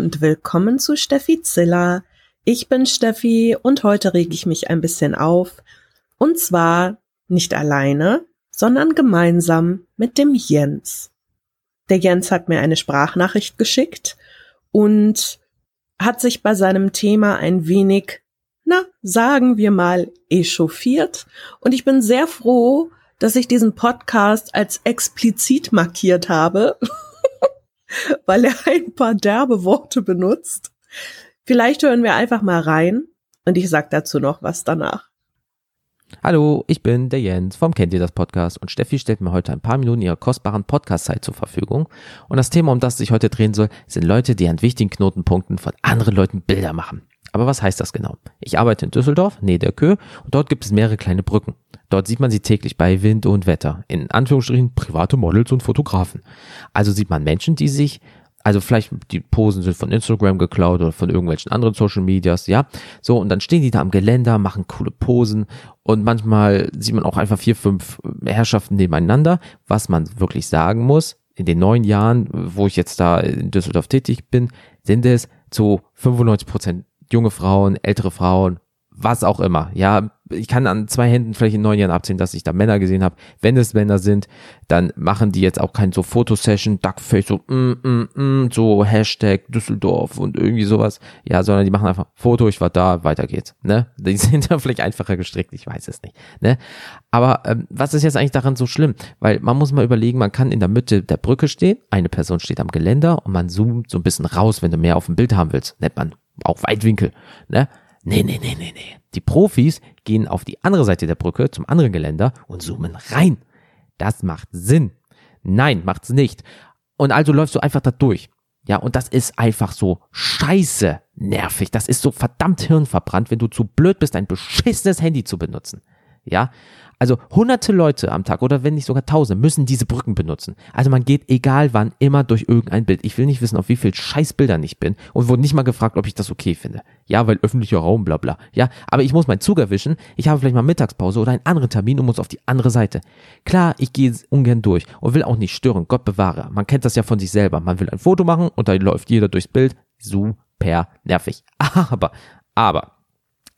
und willkommen zu Steffi Ziller. Ich bin Steffi und heute rege ich mich ein bisschen auf. Und zwar nicht alleine, sondern gemeinsam mit dem Jens. Der Jens hat mir eine Sprachnachricht geschickt und hat sich bei seinem Thema ein wenig, na, sagen wir mal, echauffiert. Und ich bin sehr froh, dass ich diesen Podcast als explizit markiert habe, weil er ein paar derbe Worte benutzt. Vielleicht hören wir einfach mal rein und ich sag dazu noch was danach. Hallo, ich bin der Jens vom Kennt ihr das Podcast und Steffi stellt mir heute ein paar Minuten ihrer kostbaren Podcast-Zeit zur Verfügung. Und das Thema, um das sich heute drehen soll, sind Leute, die an wichtigen Knotenpunkten von anderen Leuten Bilder machen. Aber was heißt das genau? Ich arbeite in Düsseldorf, nähe der Kö, und dort gibt es mehrere kleine Brücken. Dort sieht man sie täglich bei Wind und Wetter. In Anführungsstrichen private Models und Fotografen. Also sieht man Menschen, die sich also vielleicht die Posen sind von Instagram geklaut oder von irgendwelchen anderen Social Medias, ja. So, und dann stehen die da am Geländer, machen coole Posen und manchmal sieht man auch einfach vier, fünf Herrschaften nebeneinander. Was man wirklich sagen muss, in den neun Jahren, wo ich jetzt da in Düsseldorf tätig bin, sind es zu 95 Prozent junge Frauen, ältere Frauen, was auch immer. Ja, ich kann an zwei Händen vielleicht in neun Jahren abzählen, dass ich da Männer gesehen habe. Wenn es Männer sind, dann machen die jetzt auch kein so Fotosession, Duckface, so, mm, mm, mm, so Hashtag Düsseldorf und irgendwie sowas. Ja, sondern die machen einfach Foto, ich war da, weiter geht's. Ne? Die sind da vielleicht einfacher gestrickt, ich weiß es nicht. Ne? Aber ähm, was ist jetzt eigentlich daran so schlimm? Weil man muss mal überlegen, man kann in der Mitte der Brücke stehen, eine Person steht am Geländer und man zoomt so ein bisschen raus, wenn du mehr auf dem Bild haben willst. Nennt man auch Weitwinkel. Ne? Nee, nee, nee, nee, nee. Die Profis gehen auf die andere Seite der Brücke zum anderen Geländer und zoomen rein. Das macht Sinn. Nein, macht's nicht. Und also läufst du einfach da durch. Ja, und das ist einfach so scheiße nervig. Das ist so verdammt hirnverbrannt, wenn du zu blöd bist, ein beschissenes Handy zu benutzen. Ja, also hunderte Leute am Tag oder wenn nicht sogar tausende müssen diese Brücken benutzen. Also man geht egal wann immer durch irgendein Bild. Ich will nicht wissen, auf wie viel Scheißbildern ich bin und wurde nicht mal gefragt, ob ich das okay finde. Ja, weil öffentlicher Raum, bla bla. Ja, aber ich muss meinen Zug erwischen. Ich habe vielleicht mal Mittagspause oder einen anderen Termin und muss auf die andere Seite. Klar, ich gehe ungern durch und will auch nicht stören. Gott bewahre. Man kennt das ja von sich selber. Man will ein Foto machen und da läuft jeder durchs Bild. Super nervig. Aber, aber,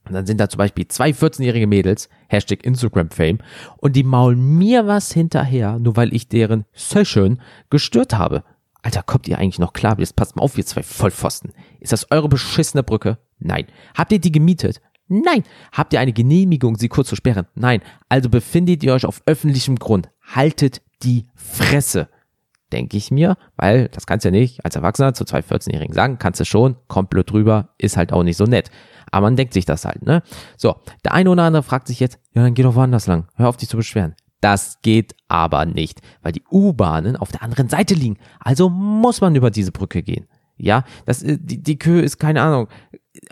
und dann sind da zum Beispiel zwei 14-jährige Mädels, Hashtag Instagram-Fame, und die maulen mir was hinterher, nur weil ich deren Session gestört habe. Alter, kommt ihr eigentlich noch klar? Jetzt passt mal auf, ihr zwei Vollpfosten. Ist das eure beschissene Brücke? Nein. Habt ihr die gemietet? Nein. Habt ihr eine Genehmigung, sie kurz zu sperren? Nein. Also befindet ihr euch auf öffentlichem Grund. Haltet die Fresse. Denke ich mir, weil das kannst du ja nicht als Erwachsener zu zwei 14-Jährigen sagen, kannst du schon, kommt blöd drüber, ist halt auch nicht so nett. Aber man denkt sich das halt, ne? So, der eine oder andere fragt sich jetzt, ja, dann geh doch woanders lang. Hör auf, dich zu beschweren. Das geht aber nicht, weil die U-Bahnen auf der anderen Seite liegen. Also muss man über diese Brücke gehen. Ja, das, äh, die, die Kühe ist keine Ahnung,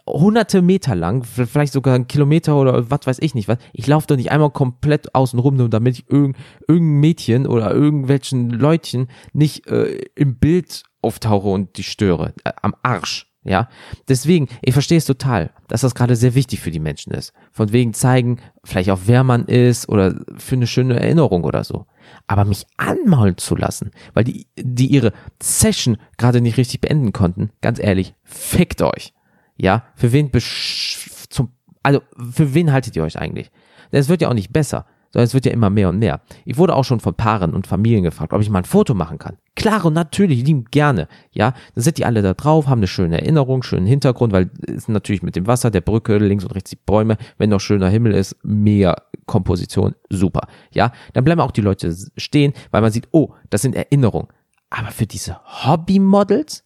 hunderte Meter lang, vielleicht sogar ein Kilometer oder was weiß ich nicht was. Ich laufe doch nicht einmal komplett außen rum, nur damit ich irgend, irgendein Mädchen oder irgendwelchen Leutchen nicht äh, im Bild auftauche und die störe. Äh, am Arsch. Ja, deswegen, ich verstehe es total, dass das gerade sehr wichtig für die Menschen ist. Von wegen zeigen, vielleicht auch wer man ist oder für eine schöne Erinnerung oder so. Aber mich anmaulen zu lassen, weil die, die ihre Session gerade nicht richtig beenden konnten, ganz ehrlich, fickt euch. Ja, für wen zum, also für wen haltet ihr euch eigentlich? Es wird ja auch nicht besser sondern es wird ja immer mehr und mehr. Ich wurde auch schon von Paaren und Familien gefragt, ob ich mal ein Foto machen kann. Klar und natürlich, lieben gerne. Ja, dann sind die alle da drauf, haben eine schöne Erinnerung, schönen Hintergrund, weil es natürlich mit dem Wasser, der Brücke, links und rechts die Bäume, wenn noch schöner Himmel ist, mega Komposition, super. Ja, dann bleiben auch die Leute stehen, weil man sieht, oh, das sind Erinnerungen. Aber für diese Hobby-Models,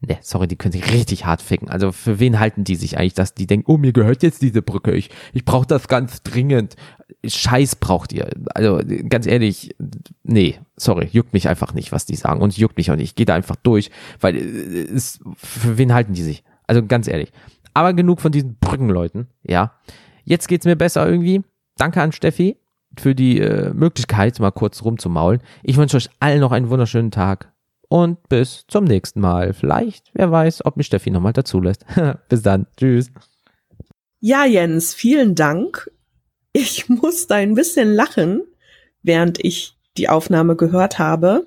Ne, sorry, die können sich richtig hart ficken. Also für wen halten die sich eigentlich, dass die denken, oh, mir gehört jetzt diese Brücke, ich, ich brauche das ganz dringend. Scheiß braucht ihr. Also ganz ehrlich, nee, sorry, juckt mich einfach nicht, was die sagen. Und juckt mich auch nicht. Ich gehe da einfach durch, weil äh, es, für wen halten die sich? Also ganz ehrlich. Aber genug von diesen Brückenleuten, ja. Jetzt geht's mir besser irgendwie. Danke an Steffi für die äh, Möglichkeit, mal kurz rumzumaulen. Ich wünsche euch allen noch einen wunderschönen Tag und bis zum nächsten Mal. Vielleicht, wer weiß, ob mich Steffi nochmal dazu lässt. bis dann. Tschüss. Ja, Jens, vielen Dank. Ich musste ein bisschen lachen, während ich die Aufnahme gehört habe.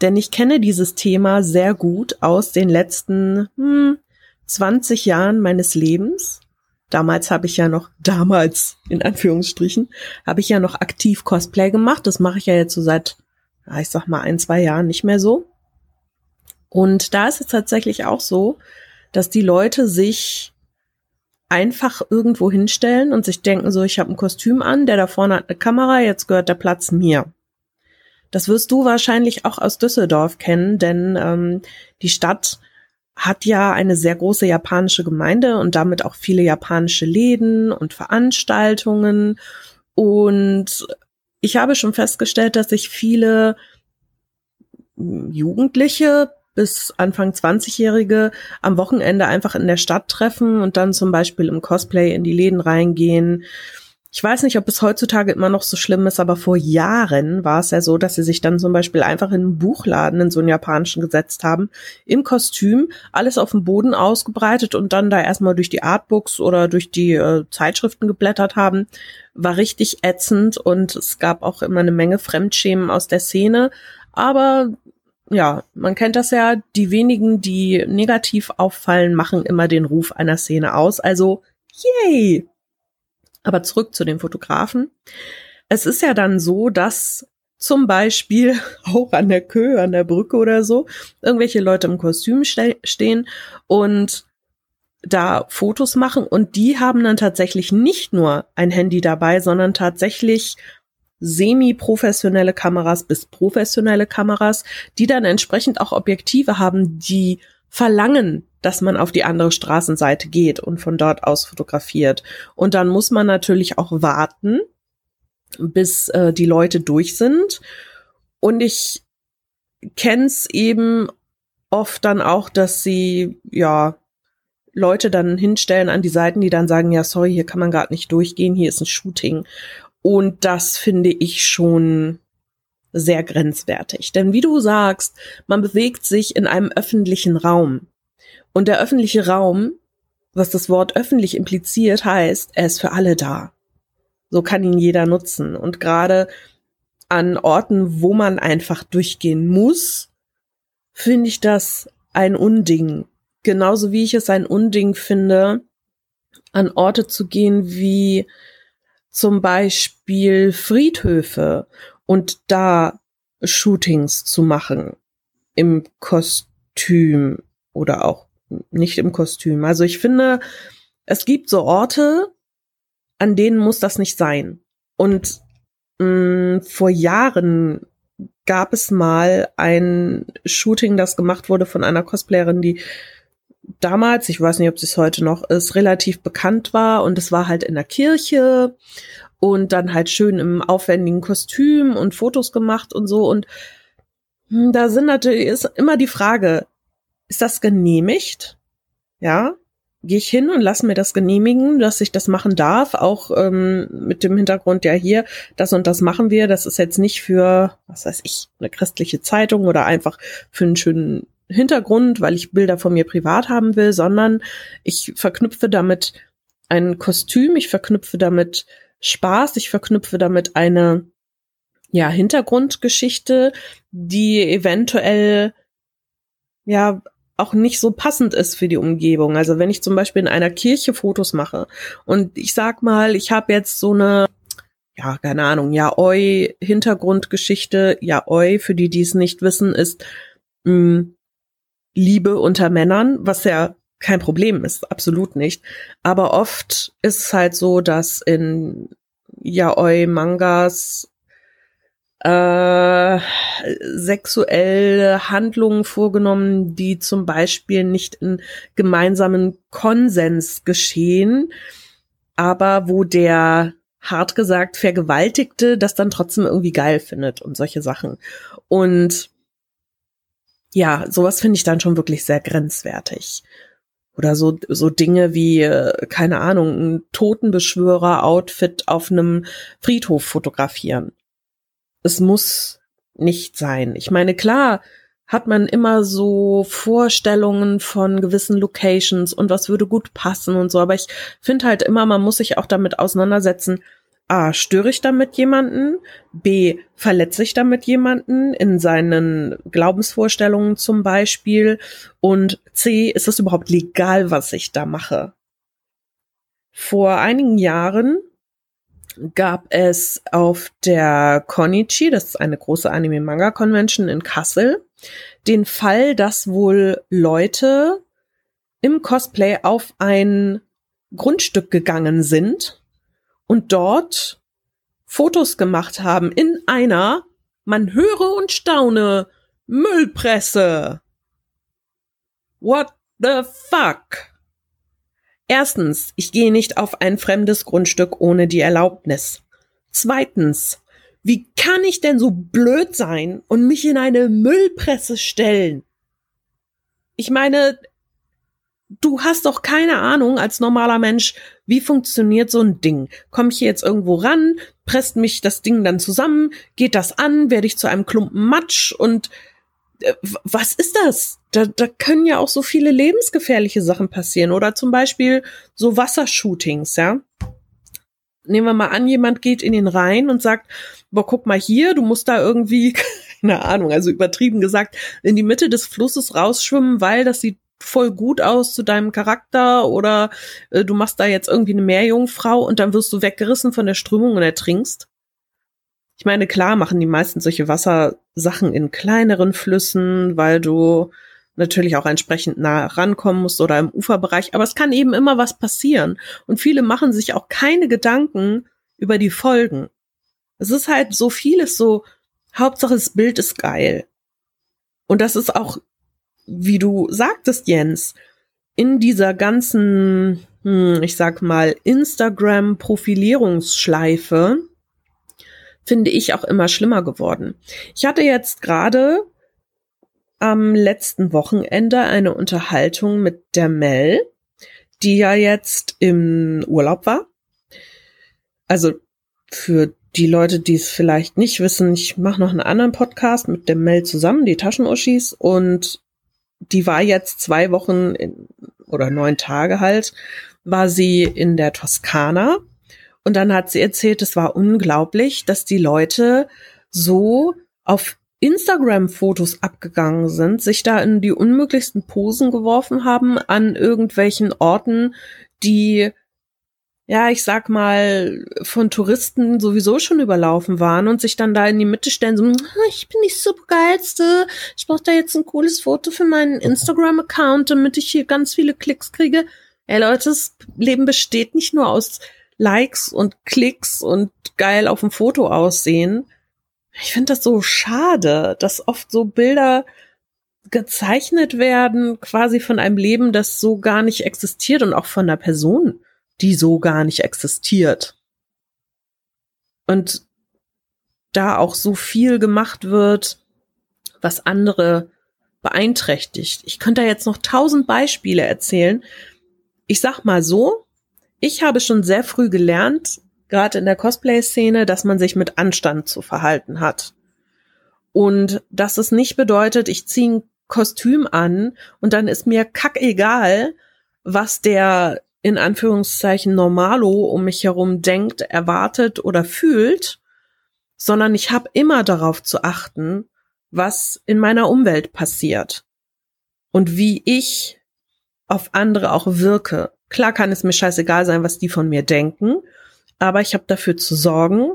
denn ich kenne dieses Thema sehr gut aus den letzten hm, 20 Jahren meines Lebens. Damals habe ich ja noch, damals in Anführungsstrichen, habe ich ja noch aktiv Cosplay gemacht. Das mache ich ja jetzt so seit, ich sag mal, ein, zwei Jahren nicht mehr so. Und da ist es tatsächlich auch so, dass die Leute sich einfach irgendwo hinstellen und sich denken, so, ich habe ein Kostüm an, der da vorne hat eine Kamera, jetzt gehört der Platz mir. Das wirst du wahrscheinlich auch aus Düsseldorf kennen, denn ähm, die Stadt hat ja eine sehr große japanische Gemeinde und damit auch viele japanische Läden und Veranstaltungen. Und ich habe schon festgestellt, dass sich viele Jugendliche bis Anfang 20-Jährige am Wochenende einfach in der Stadt treffen und dann zum Beispiel im Cosplay in die Läden reingehen. Ich weiß nicht, ob es heutzutage immer noch so schlimm ist, aber vor Jahren war es ja so, dass sie sich dann zum Beispiel einfach in einen Buchladen in so einen japanischen gesetzt haben, im Kostüm, alles auf dem Boden ausgebreitet und dann da erstmal durch die Artbooks oder durch die äh, Zeitschriften geblättert haben. War richtig ätzend und es gab auch immer eine Menge Fremdschämen aus der Szene. Aber ja, man kennt das ja, die wenigen, die negativ auffallen, machen immer den Ruf einer Szene aus. Also, yay! Aber zurück zu den Fotografen. Es ist ja dann so, dass zum Beispiel auch an der Kö, an der Brücke oder so, irgendwelche Leute im Kostüm ste stehen und da Fotos machen und die haben dann tatsächlich nicht nur ein Handy dabei, sondern tatsächlich semi-professionelle Kameras bis professionelle Kameras, die dann entsprechend auch Objektive haben, die verlangen, dass man auf die andere Straßenseite geht und von dort aus fotografiert. Und dann muss man natürlich auch warten, bis äh, die Leute durch sind. Und ich kenne es eben oft dann auch, dass sie ja Leute dann hinstellen an die Seiten, die dann sagen, ja, sorry, hier kann man gerade nicht durchgehen, hier ist ein Shooting. Und das finde ich schon sehr grenzwertig. Denn wie du sagst, man bewegt sich in einem öffentlichen Raum. Und der öffentliche Raum, was das Wort öffentlich impliziert, heißt, er ist für alle da. So kann ihn jeder nutzen. Und gerade an Orten, wo man einfach durchgehen muss, finde ich das ein Unding. Genauso wie ich es ein Unding finde, an Orte zu gehen wie zum Beispiel Friedhöfe und da Shootings zu machen im Kostüm oder auch nicht im Kostüm. Also ich finde, es gibt so Orte, an denen muss das nicht sein. Und mh, mm, vor Jahren gab es mal ein Shooting, das gemacht wurde von einer Cosplayerin, die damals, ich weiß nicht, ob es heute noch ist, relativ bekannt war und es war halt in der Kirche und dann halt schön im aufwendigen Kostüm und Fotos gemacht und so und hm, da sind natürlich ist immer die Frage, ist das genehmigt? Ja, gehe ich hin und lass mir das genehmigen, dass ich das machen darf, auch ähm, mit dem Hintergrund, ja hier, das und das machen wir. Das ist jetzt nicht für, was weiß ich, eine christliche Zeitung oder einfach für einen schönen Hintergrund, weil ich Bilder von mir privat haben will, sondern ich verknüpfe damit ein Kostüm, ich verknüpfe damit Spaß, ich verknüpfe damit eine ja, Hintergrundgeschichte, die eventuell ja auch nicht so passend ist für die Umgebung. Also wenn ich zum Beispiel in einer Kirche Fotos mache und ich sag mal, ich habe jetzt so eine ja, keine Ahnung, ja, Oi, Hintergrundgeschichte, ja, Oi, für die, die es nicht wissen, ist mh, mm, Liebe unter Männern, was ja kein Problem ist, absolut nicht. Aber oft ist es halt so, dass in Yaoi-Mangas äh, sexuelle Handlungen vorgenommen, die zum Beispiel nicht in gemeinsamen Konsens geschehen, aber wo der hart gesagt Vergewaltigte das dann trotzdem irgendwie geil findet und solche Sachen. Und ja, sowas finde ich dann schon wirklich sehr grenzwertig. Oder so, so Dinge wie, äh, keine Ahnung, ein Totenbeschwörer-Outfit auf einem Friedhof fotografieren. Es muss nicht sein. Ich meine, klar hat man immer so Vorstellungen von gewissen Locations und was würde gut passen und so, aber ich finde halt immer, man muss sich auch damit auseinandersetzen, A, störe ich damit jemanden? B, verletze ich damit jemanden in seinen Glaubensvorstellungen zum Beispiel? Und C, ist es überhaupt legal, was ich da mache? Vor einigen Jahren gab es auf der Konichi, das ist eine große Anime-Manga-Convention in Kassel, den Fall, dass wohl Leute im Cosplay auf ein Grundstück gegangen sind und dort Fotos gemacht haben in einer, man höre und staune, Müllpresse. What the fuck? Erstens, ich gehe nicht auf ein fremdes Grundstück ohne die Erlaubnis. Zweitens, wie kann ich denn so blöd sein und mich in eine Müllpresse stellen? Ich meine, du hast doch keine Ahnung als normaler Mensch, wie funktioniert so ein Ding? Komme ich hier jetzt irgendwo ran? Presst mich das Ding dann zusammen? Geht das an? Werde ich zu einem Klumpen Matsch? Und äh, was ist das? Da, da können ja auch so viele lebensgefährliche Sachen passieren. Oder zum Beispiel so Wassershootings, ja. Nehmen wir mal an, jemand geht in den Rhein und sagt, boah, guck mal hier, du musst da irgendwie, keine Ahnung, also übertrieben gesagt, in die Mitte des Flusses rausschwimmen, weil das sieht voll gut aus zu deinem Charakter oder äh, du machst da jetzt irgendwie eine Meerjungfrau und dann wirst du weggerissen von der Strömung und ertrinkst. Ich meine, klar machen die meisten solche Wassersachen in kleineren Flüssen, weil du natürlich auch entsprechend nah rankommen musst oder im Uferbereich, aber es kann eben immer was passieren und viele machen sich auch keine Gedanken über die Folgen. Es ist halt so vieles so, Hauptsache das Bild ist geil. Und das ist auch wie du sagtest, Jens, in dieser ganzen, hm, ich sag mal, Instagram-Profilierungsschleife finde ich auch immer schlimmer geworden. Ich hatte jetzt gerade am letzten Wochenende eine Unterhaltung mit der Mel, die ja jetzt im Urlaub war. Also für die Leute, die es vielleicht nicht wissen, ich mache noch einen anderen Podcast mit der Mel zusammen, die Taschenuschis, und die war jetzt zwei Wochen in, oder neun Tage halt, war sie in der Toskana. Und dann hat sie erzählt, es war unglaublich, dass die Leute so auf Instagram-Fotos abgegangen sind, sich da in die unmöglichsten Posen geworfen haben an irgendwelchen Orten, die ja, ich sag mal, von Touristen sowieso schon überlaufen waren und sich dann da in die Mitte stellen, so, ah, ich bin nicht so geilste, ich brauche da jetzt ein cooles Foto für meinen Instagram-Account, damit ich hier ganz viele Klicks kriege. Ey Leute, das Leben besteht nicht nur aus Likes und Klicks und geil auf dem Foto aussehen. Ich finde das so schade, dass oft so Bilder gezeichnet werden, quasi von einem Leben, das so gar nicht existiert und auch von einer Person die so gar nicht existiert. Und da auch so viel gemacht wird, was andere beeinträchtigt. Ich könnte da jetzt noch tausend Beispiele erzählen. Ich sag mal so, ich habe schon sehr früh gelernt, gerade in der Cosplay-Szene, dass man sich mit Anstand zu verhalten hat. Und dass es nicht bedeutet, ich ziehe ein Kostüm an und dann ist mir kackegal, was der in Anführungszeichen Normalo um mich herum denkt, erwartet oder fühlt, sondern ich habe immer darauf zu achten, was in meiner Umwelt passiert und wie ich auf andere auch wirke. Klar kann es mir scheißegal sein, was die von mir denken, aber ich habe dafür zu sorgen,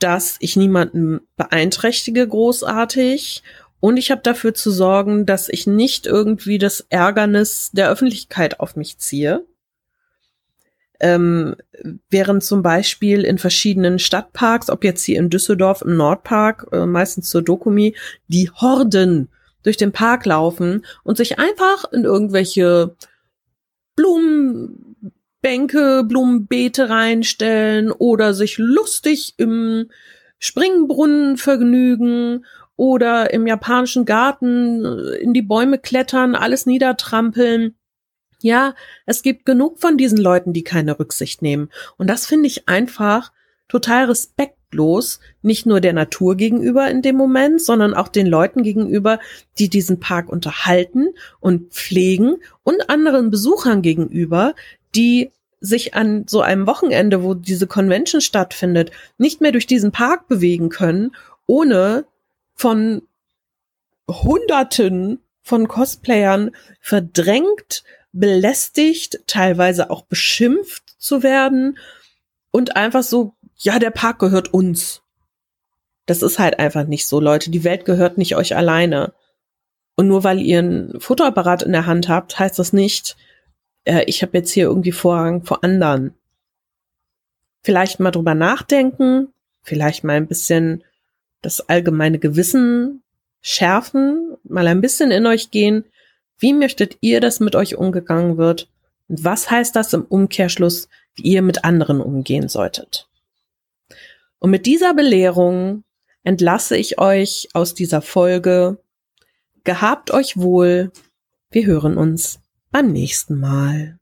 dass ich niemanden beeinträchtige großartig und ich habe dafür zu sorgen, dass ich nicht irgendwie das Ärgernis der Öffentlichkeit auf mich ziehe ähm, während zum Beispiel in verschiedenen Stadtparks, ob jetzt hier in Düsseldorf im Nordpark, äh, meistens zur Dokumi, die Horden durch den Park laufen und sich einfach in irgendwelche Blumenbänke, Blumenbeete reinstellen oder sich lustig im Springbrunnen vergnügen oder im japanischen Garten äh, in die Bäume klettern, alles niedertrampeln. Ja, es gibt genug von diesen Leuten, die keine Rücksicht nehmen. Und das finde ich einfach total respektlos, nicht nur der Natur gegenüber in dem Moment, sondern auch den Leuten gegenüber, die diesen Park unterhalten und pflegen und anderen Besuchern gegenüber, die sich an so einem Wochenende, wo diese Convention stattfindet, nicht mehr durch diesen Park bewegen können, ohne von Hunderten von Cosplayern verdrängt, belästigt, teilweise auch beschimpft zu werden und einfach so, ja, der Park gehört uns. Das ist halt einfach nicht so, Leute. Die Welt gehört nicht euch alleine. Und nur weil ihr ein Fotoapparat in der Hand habt, heißt das nicht, äh, ich habe jetzt hier irgendwie Vorrang vor anderen. Vielleicht mal drüber nachdenken, vielleicht mal ein bisschen das allgemeine Gewissen schärfen, mal ein bisschen in euch gehen. Wie möchtet ihr, dass mit euch umgegangen wird? Und was heißt das im Umkehrschluss, wie ihr mit anderen umgehen solltet? Und mit dieser Belehrung entlasse ich euch aus dieser Folge. Gehabt euch wohl. Wir hören uns beim nächsten Mal.